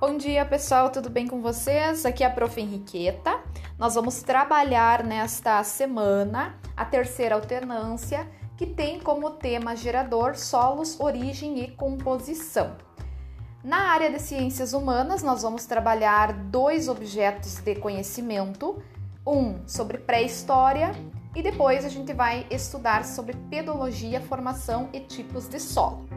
Bom dia, pessoal, tudo bem com vocês? Aqui é a Prof. Henriqueta. Nós vamos trabalhar nesta semana a terceira alternância, que tem como tema gerador solos, origem e composição. Na área de ciências humanas, nós vamos trabalhar dois objetos de conhecimento, um sobre pré-história e depois a gente vai estudar sobre pedologia, formação e tipos de solo.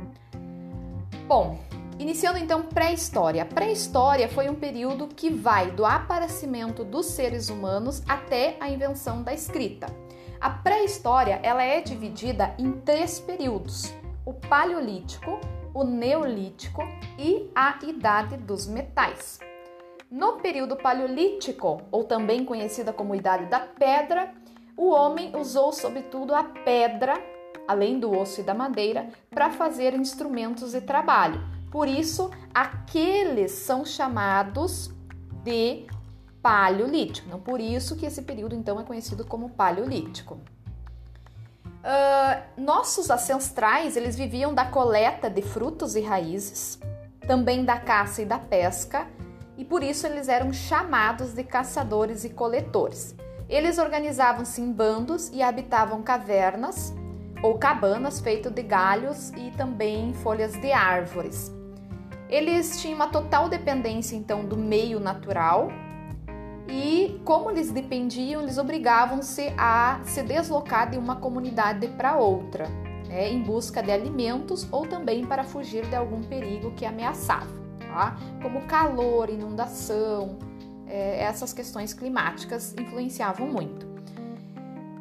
Bom, Iniciando então pré-história. Pré-história foi um período que vai do aparecimento dos seres humanos até a invenção da escrita. A pré-história ela é dividida em três períodos: o paleolítico, o neolítico e a idade dos metais. No período paleolítico, ou também conhecida como idade da pedra, o homem usou sobretudo a pedra, além do osso e da madeira, para fazer instrumentos de trabalho por isso, aqueles são chamados de paleolítico. Não por isso que esse período então é conhecido como paleolítico. Uh, nossos ancestrais eles viviam da coleta de frutos e raízes, também da caça e da pesca, e por isso eles eram chamados de caçadores e coletores. Eles organizavam-se em bandos e habitavam cavernas ou cabanas feitas de galhos e também folhas de árvores. Eles tinham uma total dependência então do meio natural e como eles dependiam, eles obrigavam-se a se deslocar de uma comunidade para outra, né, em busca de alimentos ou também para fugir de algum perigo que ameaçava, tá? como calor, inundação, é, essas questões climáticas influenciavam muito.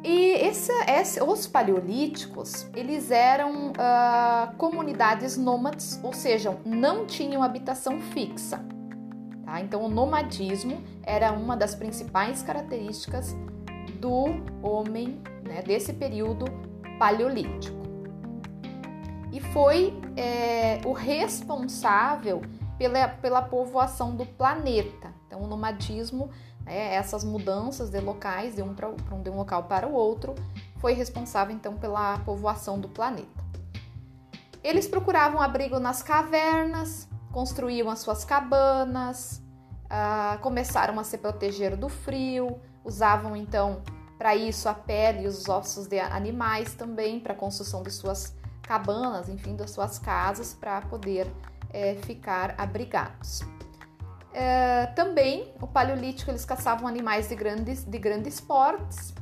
E esse, esse, os paleolíticos, eles eram uh, comunidades nômades, ou seja, não tinham habitação fixa. Tá? Então, o nomadismo era uma das principais características do homem né, desse período paleolítico. E foi é, o responsável pela, pela povoação do planeta. Então, o nomadismo né, essas mudanças de locais de um, pra, de um local para o outro foi responsável então pela povoação do planeta. Eles procuravam abrigo nas cavernas, construíam as suas cabanas, uh, começaram a se proteger do frio, usavam então para isso a pele e os ossos de animais também para a construção de suas cabanas, enfim, das suas casas para poder é, ficar abrigados. É, também, o paleolítico, eles caçavam animais de grandes, de grandes portes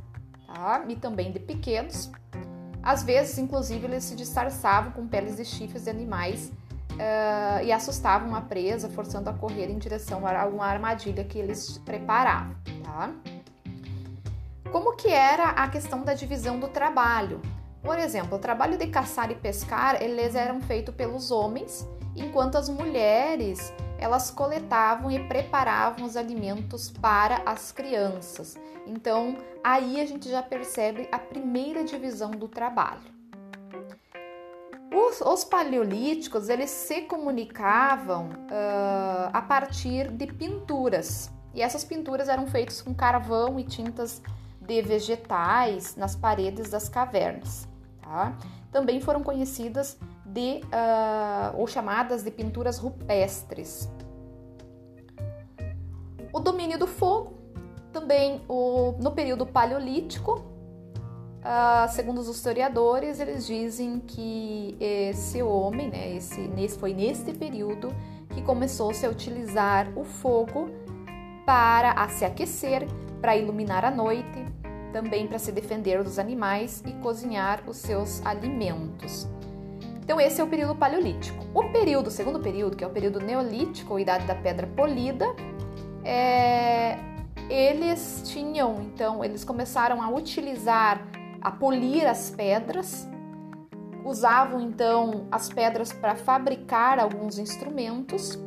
tá? e também de pequenos. Às vezes, inclusive, eles se disfarçavam com peles de chifres de animais uh, e assustavam a presa, forçando a correr em direção a uma armadilha que eles preparavam. Tá? Como que era a questão da divisão do trabalho? Por exemplo, o trabalho de caçar e pescar, eles eram feitos pelos homens, enquanto as mulheres elas coletavam e preparavam os alimentos para as crianças. Então, aí a gente já percebe a primeira divisão do trabalho. Os, os paleolíticos eles se comunicavam uh, a partir de pinturas e essas pinturas eram feitas com carvão e tintas de vegetais nas paredes das cavernas. Tá? Também foram conhecidas de uh, ou chamadas de pinturas rupestres. O domínio do fogo, também o, no período paleolítico, uh, segundo os historiadores, eles dizem que esse homem, né, esse, nesse, foi neste período que começou-se a utilizar o fogo para a se aquecer, para iluminar a noite, também para se defender dos animais e cozinhar os seus alimentos. Então esse é o período paleolítico. O período, o segundo período, que é o período neolítico, ou idade da pedra polida, é, eles tinham, então, eles começaram a utilizar, a polir as pedras, usavam então as pedras para fabricar alguns instrumentos.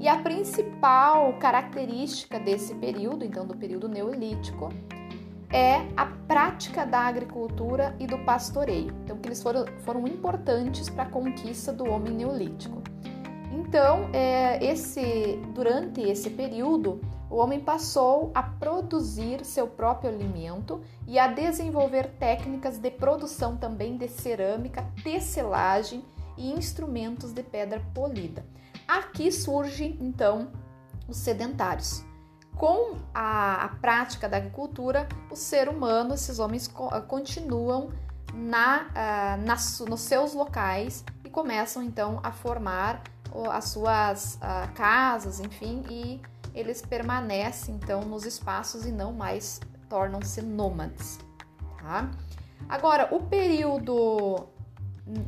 E a principal característica desse período, então do período neolítico, é a prática da agricultura e do pastoreio. Então, que eles foram, foram importantes para a conquista do homem neolítico. Então, é, esse, durante esse período, o homem passou a produzir seu próprio alimento e a desenvolver técnicas de produção também de cerâmica, tecelagem e instrumentos de pedra polida. Aqui surge então os sedentários. Com a, a prática da agricultura, o ser humano, esses homens co continuam na, uh, nos seus locais e começam então a formar as suas uh, casas, enfim, e eles permanecem então nos espaços e não mais tornam-se nômades. Tá? Agora, o período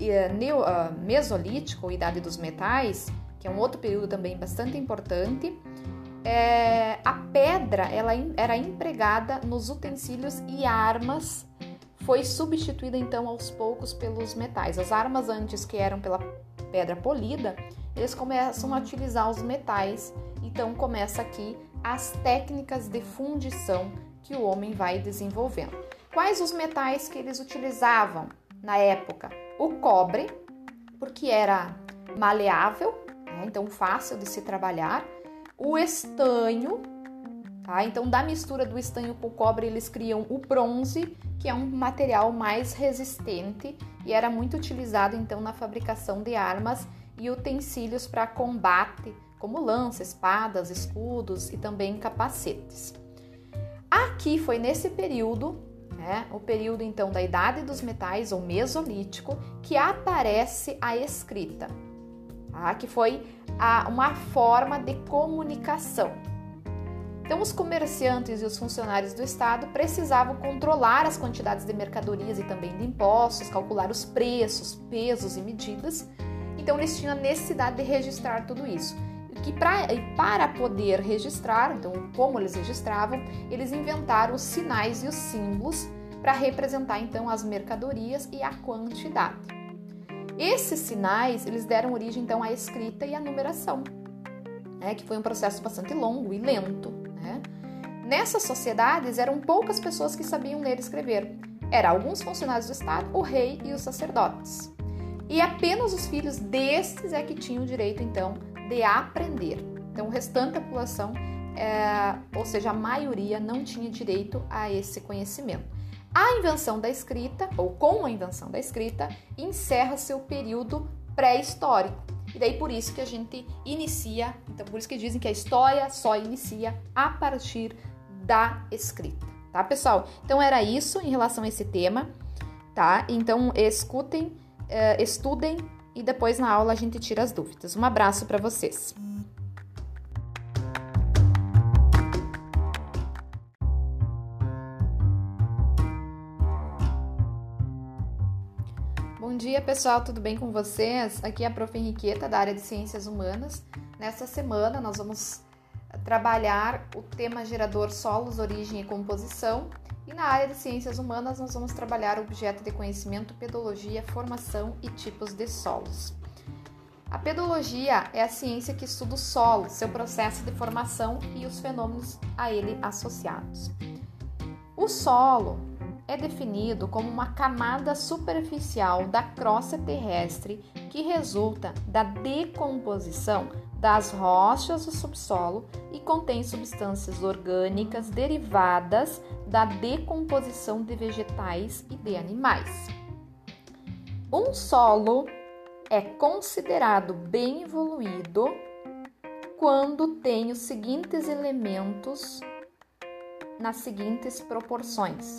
eh, neo, uh, mesolítico, idade dos metais, que é um outro período também bastante importante, é, a pedra ela era empregada nos utensílios e armas foi substituída então aos poucos pelos metais. As armas antes que eram pela pedra polida, eles começam a utilizar os metais. Então começa aqui as técnicas de fundição que o homem vai desenvolvendo. Quais os metais que eles utilizavam na época? O cobre, porque era maleável, né? então fácil de se trabalhar. O estanho, tá? Então da mistura do estanho com o cobre eles criam o bronze, que é um material mais resistente e era muito utilizado então na fabricação de armas e utensílios para combate, como lanças, espadas, escudos e também capacetes. Aqui foi nesse período, né, o período então da Idade dos Metais ou Mesolítico, que aparece a escrita, tá? que foi a, uma forma de comunicação. Então, os comerciantes e os funcionários do Estado precisavam controlar as quantidades de mercadorias e também de impostos, calcular os preços, pesos e medidas. Então, eles tinham a necessidade de registrar tudo isso. E, pra, e para poder registrar, então, como eles registravam, eles inventaram os sinais e os símbolos para representar então as mercadorias e a quantidade. Esses sinais eles deram origem então à escrita e à numeração, né, que foi um processo bastante longo e lento. Né? Nessas sociedades, eram poucas pessoas que sabiam ler e escrever. Eram alguns funcionários do Estado, o rei e os sacerdotes. E apenas os filhos destes é que tinham o direito, então, de aprender. Então, o restante da população, é, ou seja, a maioria, não tinha direito a esse conhecimento. A invenção da escrita, ou com a invenção da escrita, encerra seu período pré-histórico. E daí por isso que a gente inicia, então por isso que dizem que a história só inicia a partir da escrita, tá, pessoal? Então era isso em relação a esse tema, tá? Então escutem, uh, estudem e depois na aula a gente tira as dúvidas. Um abraço para vocês. Dia, pessoal, tudo bem com vocês? Aqui é a Prof. Henriqueta, da área de Ciências Humanas. Nessa semana, nós vamos trabalhar o tema gerador solos, origem e composição. E na área de Ciências Humanas, nós vamos trabalhar o objeto de conhecimento, pedologia, formação e tipos de solos. A pedologia é a ciência que estuda o solo, seu processo de formação e os fenômenos a ele associados. O solo é definido como uma camada superficial da crosta terrestre que resulta da decomposição das rochas do subsolo e contém substâncias orgânicas derivadas da decomposição de vegetais e de animais. Um solo é considerado bem evoluído quando tem os seguintes elementos nas seguintes proporções: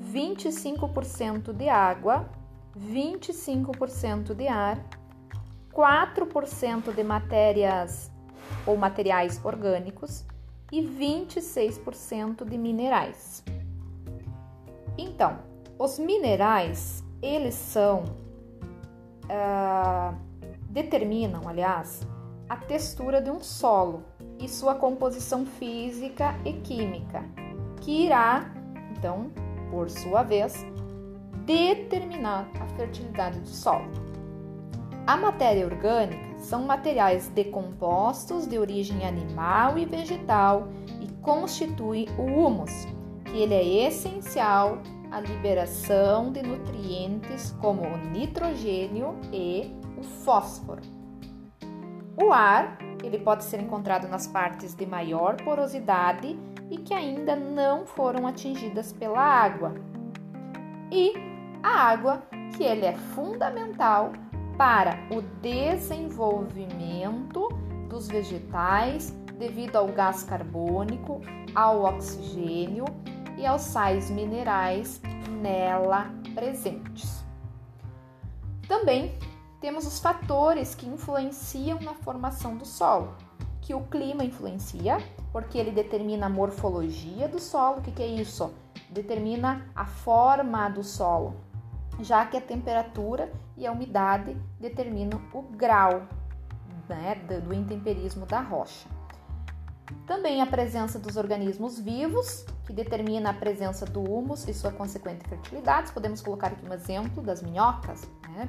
25% de água, 25% de ar, 4% de matérias ou materiais orgânicos e 26% de minerais. Então, os minerais, eles são, uh, determinam, aliás, a textura de um solo e sua composição física e química, que irá, então, por sua vez, determinar a fertilidade do solo. A matéria orgânica são materiais decompostos de origem animal e vegetal e constituem o humus, que ele é essencial à liberação de nutrientes como o nitrogênio e o fósforo. O ar, ele pode ser encontrado nas partes de maior porosidade e que ainda não foram atingidas pela água. E a água, que ele é fundamental para o desenvolvimento dos vegetais devido ao gás carbônico, ao oxigênio e aos sais minerais nela presentes. Também temos os fatores que influenciam na formação do solo, que o clima influencia, porque ele determina a morfologia do solo. O que, que é isso? Determina a forma do solo, já que a temperatura e a umidade determinam o grau né, do intemperismo da rocha. Também a presença dos organismos vivos, que determina a presença do humus e sua consequente fertilidade. Podemos colocar aqui um exemplo das minhocas. Né?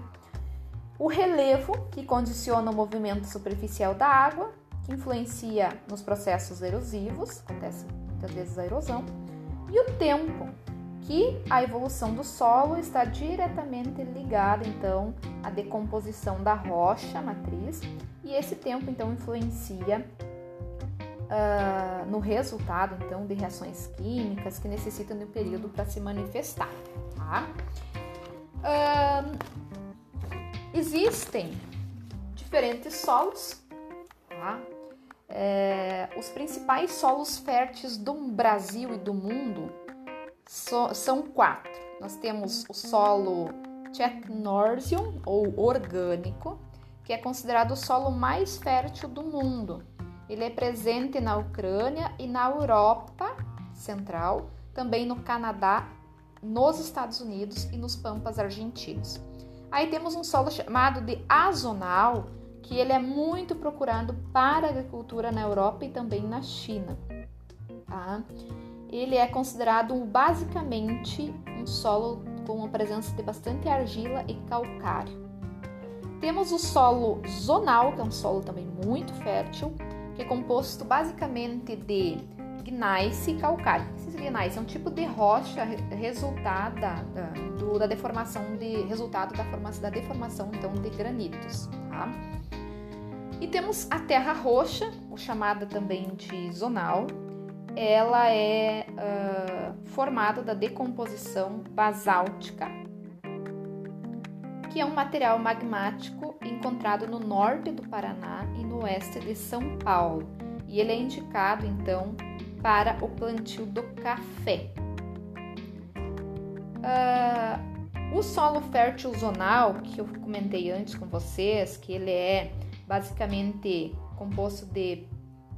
O relevo, que condiciona o movimento superficial da água, que influencia nos processos erosivos, acontece muitas vezes a erosão. E o tempo, que a evolução do solo está diretamente ligada então à decomposição da rocha matriz e esse tempo então influencia uh, no resultado então de reações químicas que necessitam de um período para se manifestar. Tá? Uh, existem diferentes solos. Tá? É, os principais solos férteis do Brasil e do mundo so, são quatro. Nós temos o solo Chetnorsium ou orgânico, que é considerado o solo mais fértil do mundo. Ele é presente na Ucrânia e na Europa Central, também no Canadá, nos Estados Unidos e nos Pampas argentinos. Aí temos um solo chamado de azonal, que ele é muito procurado para a agricultura na Europa e também na China. Tá? Ele é considerado basicamente um solo com uma presença de bastante argila e calcário. Temos o solo zonal, que é um solo também muito fértil, que é composto basicamente de gneiss e calcário. Esses gneiss é um tipo de rocha resultado da, da, do, da deformação de resultado da, formação, da deformação então de granitos. Tá? E temos a terra roxa, chamada também de zonal. Ela é uh, formada da decomposição basáltica, que é um material magmático encontrado no norte do Paraná e no oeste de São Paulo. E ele é indicado então para o plantio do café. Uh, o solo fértil zonal, que eu comentei antes com vocês, que ele é basicamente composto de,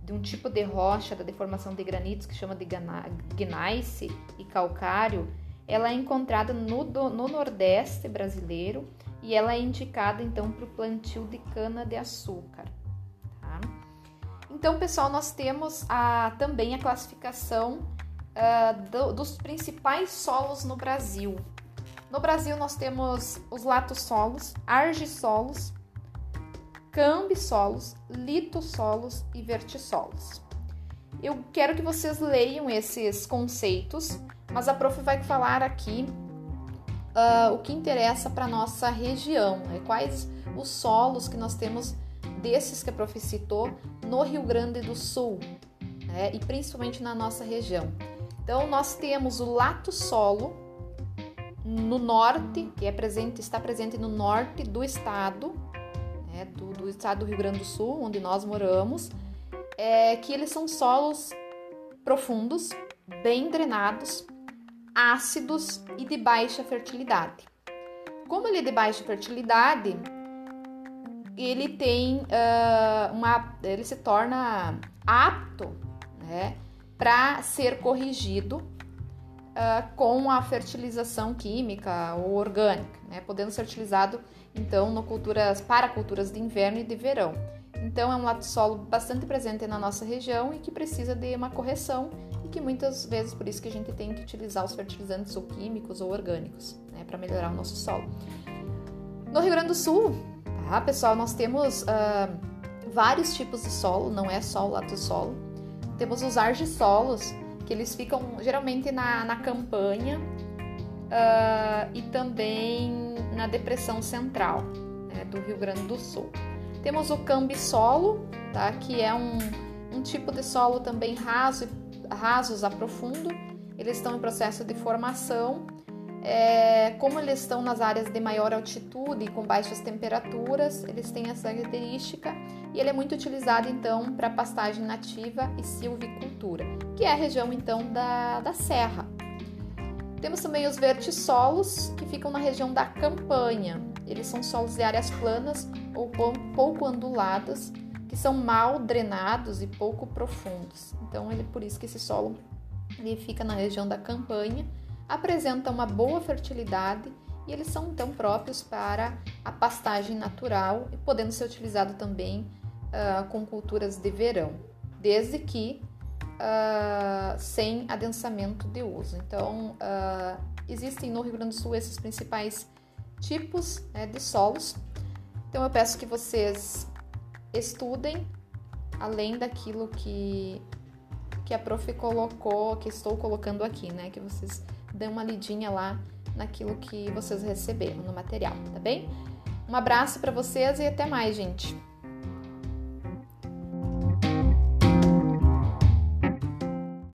de um tipo de rocha da deformação de granitos que chama de gneiss e calcário, ela é encontrada no, no Nordeste brasileiro e ela é indicada então para o plantio de cana-de-açúcar. Tá? Então, pessoal, nós temos a, também a classificação uh, do, dos principais solos no Brasil. No Brasil, nós temos os latossolos, argissolos, cambissolos, litossolos e vertissolos. Eu quero que vocês leiam esses conceitos, mas a prof vai falar aqui uh, o que interessa para nossa região, né? quais os solos que nós temos desses que a prof citou no Rio Grande do Sul né? e principalmente na nossa região. Então nós temos o lato solo no norte, que é presente, está presente no norte do estado, do, do, estado do Rio Grande do Sul, onde nós moramos, é que eles são solos profundos, bem drenados, ácidos e de baixa fertilidade. Como ele é de baixa fertilidade, ele tem uh, uma, ele se torna apto, né, para ser corrigido uh, com a fertilização química ou orgânica, né, podendo ser utilizado então no culturas para culturas de inverno e de verão. Então é um lato solo bastante presente na nossa região e que precisa de uma correção e que muitas vezes por isso que a gente tem que utilizar os fertilizantes ou químicos ou orgânicos, né, para melhorar o nosso solo. No Rio Grande do Sul, tá, pessoal, nós temos uh, vários tipos de solo, não é só o lato solo. Temos os argissolos, que eles ficam geralmente na, na campanha uh, e também na depressão central né, do Rio Grande do Sul. Temos o cambisolo, tá, que é um, um tipo de solo também raso, rasos a profundo. Eles estão em processo de formação É, como eles estão nas áreas de maior altitude e com baixas temperaturas, eles têm essa característica e ele é muito utilizado então para pastagem nativa e silvicultura, que é a região então da, da serra. Temos também os vertissolos, que ficam na região da campanha. Eles são solos de áreas planas ou pouco onduladas, que são mal drenados e pouco profundos. Então, ele por isso que esse solo ele fica na região da campanha, apresenta uma boa fertilidade e eles são então próprios para a pastagem natural e podendo ser utilizado também uh, com culturas de verão, desde que uh, sem adensamento de uso. Então, uh, existem no Rio Grande do Sul esses principais tipos né, de solos. Então, eu peço que vocês estudem além daquilo que, que a prof colocou, que estou colocando aqui, né? Que vocês dêem uma lidinha lá naquilo que vocês receberam no material, tá bem? Um abraço para vocês e até mais, gente!